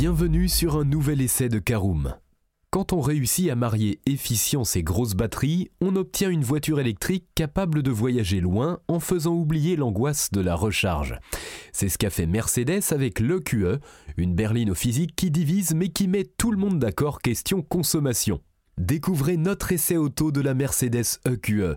Bienvenue sur un nouvel essai de Caroom. Quand on réussit à marier efficience et grosse batterie, on obtient une voiture électrique capable de voyager loin en faisant oublier l'angoisse de la recharge. C'est ce qu'a fait Mercedes avec l'EQE, une berline au physique qui divise mais qui met tout le monde d'accord question consommation. Découvrez notre essai auto de la Mercedes EQE.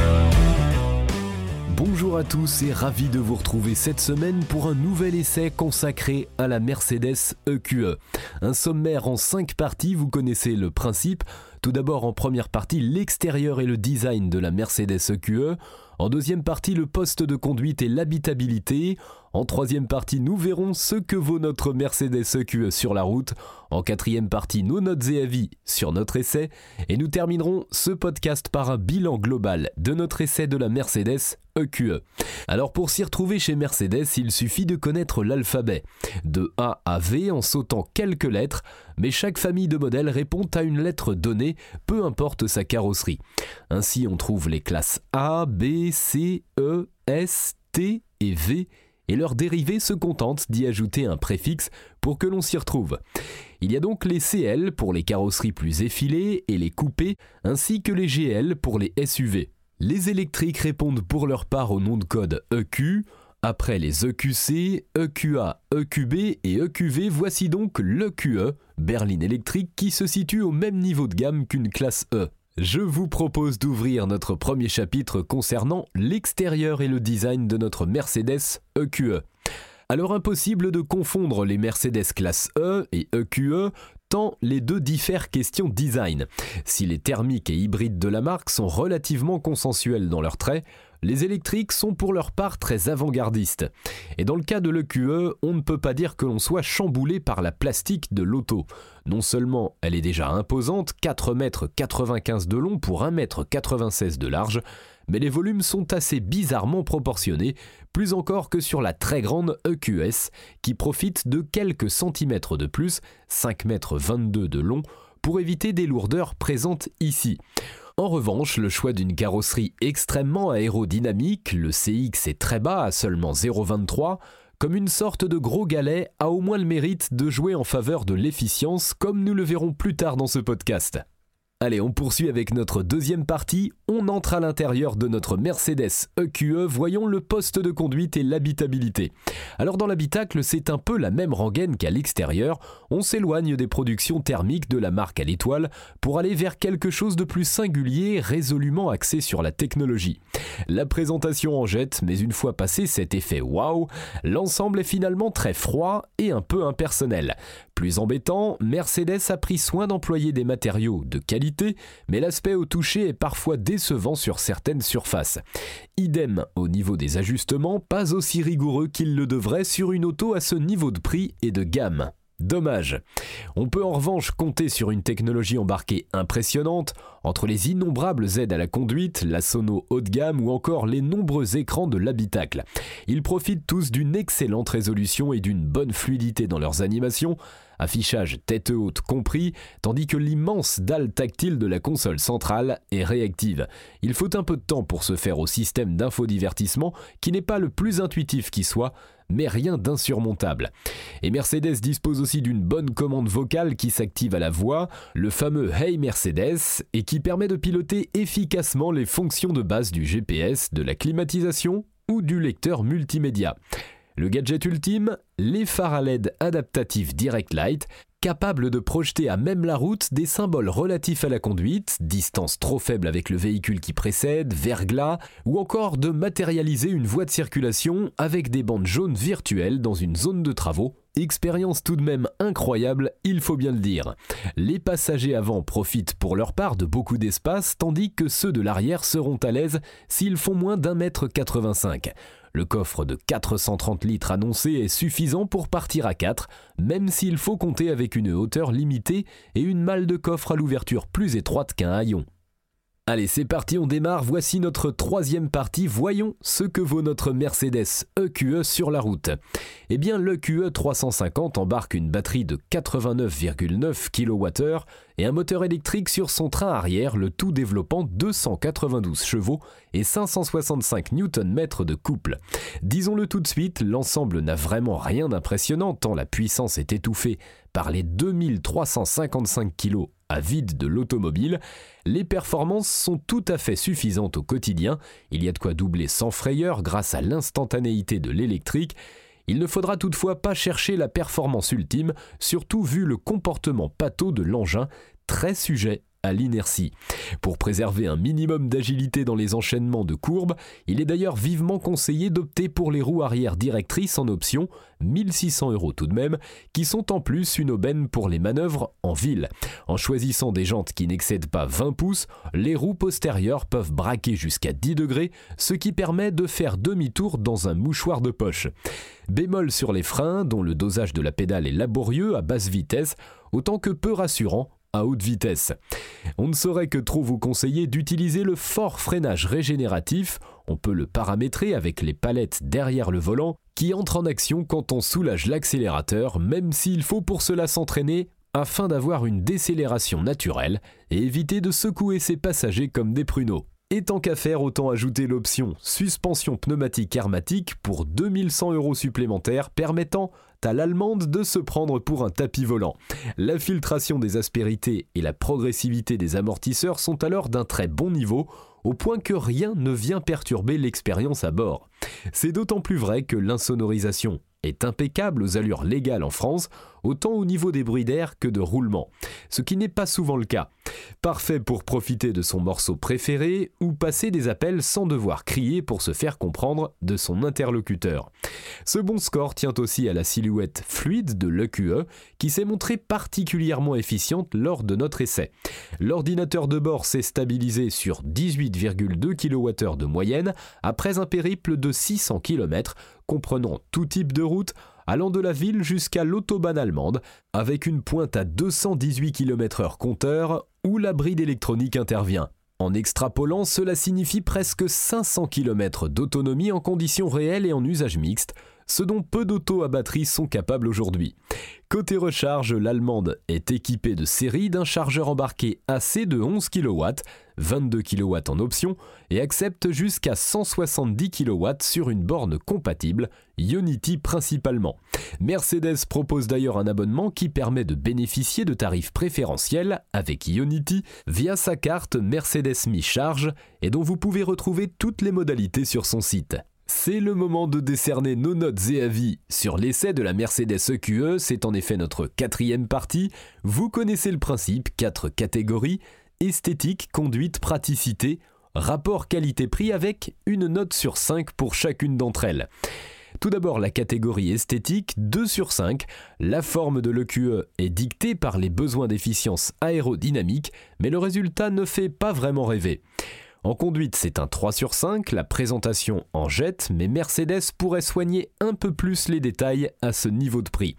Bonjour à tous et ravi de vous retrouver cette semaine pour un nouvel essai consacré à la Mercedes EQE. Un sommaire en 5 parties, vous connaissez le principe. Tout d'abord en première partie l'extérieur et le design de la Mercedes EQE. En deuxième partie le poste de conduite et l'habitabilité. En troisième partie, nous verrons ce que vaut notre Mercedes EQE sur la route. En quatrième partie, nos notes et avis sur notre essai. Et nous terminerons ce podcast par un bilan global de notre essai de la Mercedes EQE. Alors pour s'y retrouver chez Mercedes, il suffit de connaître l'alphabet. De A à V en sautant quelques lettres, mais chaque famille de modèles répond à une lettre donnée, peu importe sa carrosserie. Ainsi on trouve les classes A, B, C, E, S, T et V et leurs dérivés se contentent d'y ajouter un préfixe pour que l'on s'y retrouve. Il y a donc les CL pour les carrosseries plus effilées et les coupées, ainsi que les GL pour les SUV. Les électriques répondent pour leur part au nom de code EQ. Après les EQC, EQA, EQB et EQV, voici donc l'EQE, berline électrique qui se situe au même niveau de gamme qu'une classe E. Je vous propose d'ouvrir notre premier chapitre concernant l'extérieur et le design de notre Mercedes EQE. Alors impossible de confondre les Mercedes classe E et EQE, les deux diffèrent question design. Si les thermiques et hybrides de la marque sont relativement consensuels dans leurs traits, les électriques sont pour leur part très avant-gardistes. Et dans le cas de l'EQE, on ne peut pas dire que l'on soit chamboulé par la plastique de l'auto. Non seulement elle est déjà imposante, 4,95 m de long pour 1,96 m de large, mais les volumes sont assez bizarrement proportionnés, plus encore que sur la très grande EQS, qui profite de quelques centimètres de plus, 5,22 m de long, pour éviter des lourdeurs présentes ici. En revanche, le choix d'une carrosserie extrêmement aérodynamique, le CX est très bas à seulement 0,23, comme une sorte de gros galet, a au moins le mérite de jouer en faveur de l'efficience, comme nous le verrons plus tard dans ce podcast. Allez, on poursuit avec notre deuxième partie. On entre à l'intérieur de notre Mercedes EQE. Voyons le poste de conduite et l'habitabilité. Alors dans l'habitacle, c'est un peu la même rengaine qu'à l'extérieur. On s'éloigne des productions thermiques de la marque à l'étoile pour aller vers quelque chose de plus singulier, résolument axé sur la technologie. La présentation en jette, mais une fois passé cet effet waouh, l'ensemble est finalement très froid et un peu impersonnel. Plus embêtant, Mercedes a pris soin d'employer des matériaux de qualité, mais l'aspect au toucher est parfois décevant sur certaines surfaces. Idem au niveau des ajustements, pas aussi rigoureux qu'il le devrait sur une auto à ce niveau de prix et de gamme. Dommage. On peut en revanche compter sur une technologie embarquée impressionnante, entre les innombrables aides à la conduite, la sono haut de gamme ou encore les nombreux écrans de l'habitacle. Ils profitent tous d'une excellente résolution et d'une bonne fluidité dans leurs animations, affichage tête haute compris, tandis que l'immense dalle tactile de la console centrale est réactive. Il faut un peu de temps pour se faire au système d'infodivertissement qui n'est pas le plus intuitif qui soit, mais rien d'insurmontable. Et Mercedes dispose aussi d'une bonne commande vocale qui s'active à la voix, le fameux Hey Mercedes, et qui permet de piloter efficacement les fonctions de base du GPS, de la climatisation ou du lecteur multimédia. Le gadget ultime, les phares à LED adaptatifs Direct Light, capable de projeter à même la route des symboles relatifs à la conduite, distance trop faible avec le véhicule qui précède, verglas, ou encore de matérialiser une voie de circulation avec des bandes jaunes virtuelles dans une zone de travaux. Expérience tout de même incroyable, il faut bien le dire. Les passagers avant profitent pour leur part de beaucoup d'espace, tandis que ceux de l'arrière seront à l'aise s'ils font moins d'un mètre 85. Le coffre de 430 litres annoncé est suffisant pour partir à 4, même s'il faut compter avec une hauteur limitée et une malle de coffre à l'ouverture plus étroite qu'un haillon. Allez, c'est parti, on démarre. Voici notre troisième partie. Voyons ce que vaut notre Mercedes EQE sur la route. Eh bien, l'EQE 350 embarque une batterie de 89,9 kWh et un moteur électrique sur son train arrière, le tout développant 292 chevaux et 565 Nm de couple. Disons-le tout de suite, l'ensemble n'a vraiment rien d'impressionnant tant la puissance est étouffée par les 2355 kg vide de l'automobile, les performances sont tout à fait suffisantes au quotidien, il y a de quoi doubler sans frayeur grâce à l'instantanéité de l'électrique, il ne faudra toutefois pas chercher la performance ultime, surtout vu le comportement pâteau de l'engin, très sujet à l'inertie. Pour préserver un minimum d'agilité dans les enchaînements de courbes, il est d'ailleurs vivement conseillé d'opter pour les roues arrière directrices en option, 1600 euros tout de même, qui sont en plus une aubaine pour les manœuvres en ville. En choisissant des jantes qui n'excèdent pas 20 pouces, les roues postérieures peuvent braquer jusqu'à 10 degrés, ce qui permet de faire demi-tour dans un mouchoir de poche. Bémol sur les freins, dont le dosage de la pédale est laborieux à basse vitesse, autant que peu rassurant à haute vitesse. On ne saurait que trop vous conseiller d'utiliser le fort freinage régénératif, on peut le paramétrer avec les palettes derrière le volant, qui entrent en action quand on soulage l'accélérateur, même s'il faut pour cela s'entraîner afin d'avoir une décélération naturelle et éviter de secouer ses passagers comme des pruneaux. Et tant qu'à faire, autant ajouter l'option suspension pneumatique hermatique pour 2100 euros supplémentaires permettant à l'allemande de se prendre pour un tapis volant. La filtration des aspérités et la progressivité des amortisseurs sont alors d'un très bon niveau, au point que rien ne vient perturber l'expérience à bord. C'est d'autant plus vrai que l'insonorisation est impeccable aux allures légales en France, autant au niveau des bruits d'air que de roulement, ce qui n'est pas souvent le cas. Parfait pour profiter de son morceau préféré ou passer des appels sans devoir crier pour se faire comprendre de son interlocuteur. Ce bon score tient aussi à la silhouette fluide de l'EQE qui s'est montrée particulièrement efficiente lors de notre essai. L'ordinateur de bord s'est stabilisé sur 18,2 kWh de moyenne après un périple de 600 km comprenant tout type de route allant de la ville jusqu'à l'autobahn allemande, avec une pointe à 218 km/h compteur où la bride électronique intervient. En extrapolant, cela signifie presque 500 km d'autonomie en conditions réelles et en usage mixte, ce dont peu d'autos à batterie sont capables aujourd'hui. Côté recharge, l'allemande est équipée de série d'un chargeur embarqué AC de 11 kW, 22 kW en option, et accepte jusqu'à 170 kW sur une borne compatible, Unity principalement. Mercedes propose d'ailleurs un abonnement qui permet de bénéficier de tarifs préférentiels avec Unity via sa carte Mercedes Mi Charge et dont vous pouvez retrouver toutes les modalités sur son site. C'est le moment de décerner nos notes et avis sur l'essai de la Mercedes EQE, c'est en effet notre quatrième partie. Vous connaissez le principe, quatre catégories, esthétique, conduite, praticité, rapport qualité-prix avec une note sur 5 pour chacune d'entre elles. Tout d'abord la catégorie esthétique, 2 sur 5. La forme de l'EQE est dictée par les besoins d'efficience aérodynamique, mais le résultat ne fait pas vraiment rêver. En conduite, c'est un 3 sur 5, la présentation en jette, mais Mercedes pourrait soigner un peu plus les détails à ce niveau de prix.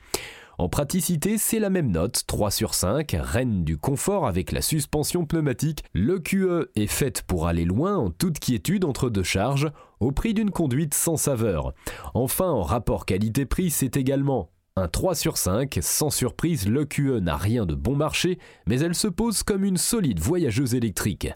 En praticité, c'est la même note, 3 sur 5, reine du confort avec la suspension pneumatique. Le QE est faite pour aller loin en toute quiétude entre deux charges, au prix d'une conduite sans saveur. Enfin, en rapport qualité-prix, c'est également un 3 sur 5, sans surprise, le QE n'a rien de bon marché, mais elle se pose comme une solide voyageuse électrique.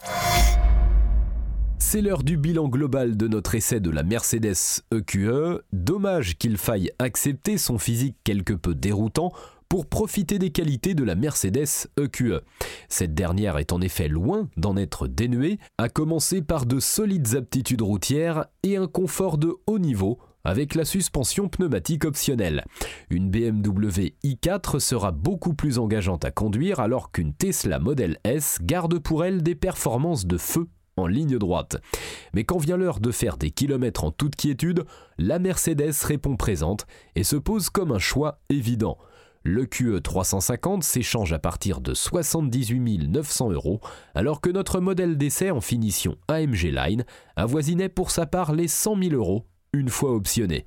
C'est l'heure du bilan global de notre essai de la Mercedes EQE. Dommage qu'il faille accepter son physique quelque peu déroutant pour profiter des qualités de la Mercedes EQE. Cette dernière est en effet loin d'en être dénuée, à commencer par de solides aptitudes routières et un confort de haut niveau avec la suspension pneumatique optionnelle. Une BMW i4 sera beaucoup plus engageante à conduire alors qu'une Tesla Model S garde pour elle des performances de feu en ligne droite. Mais quand vient l'heure de faire des kilomètres en toute quiétude, la Mercedes répond présente et se pose comme un choix évident. Le QE 350 s'échange à partir de 78 900 euros, alors que notre modèle d'essai en finition AMG Line avoisinait pour sa part les 100 000 euros une fois optionné.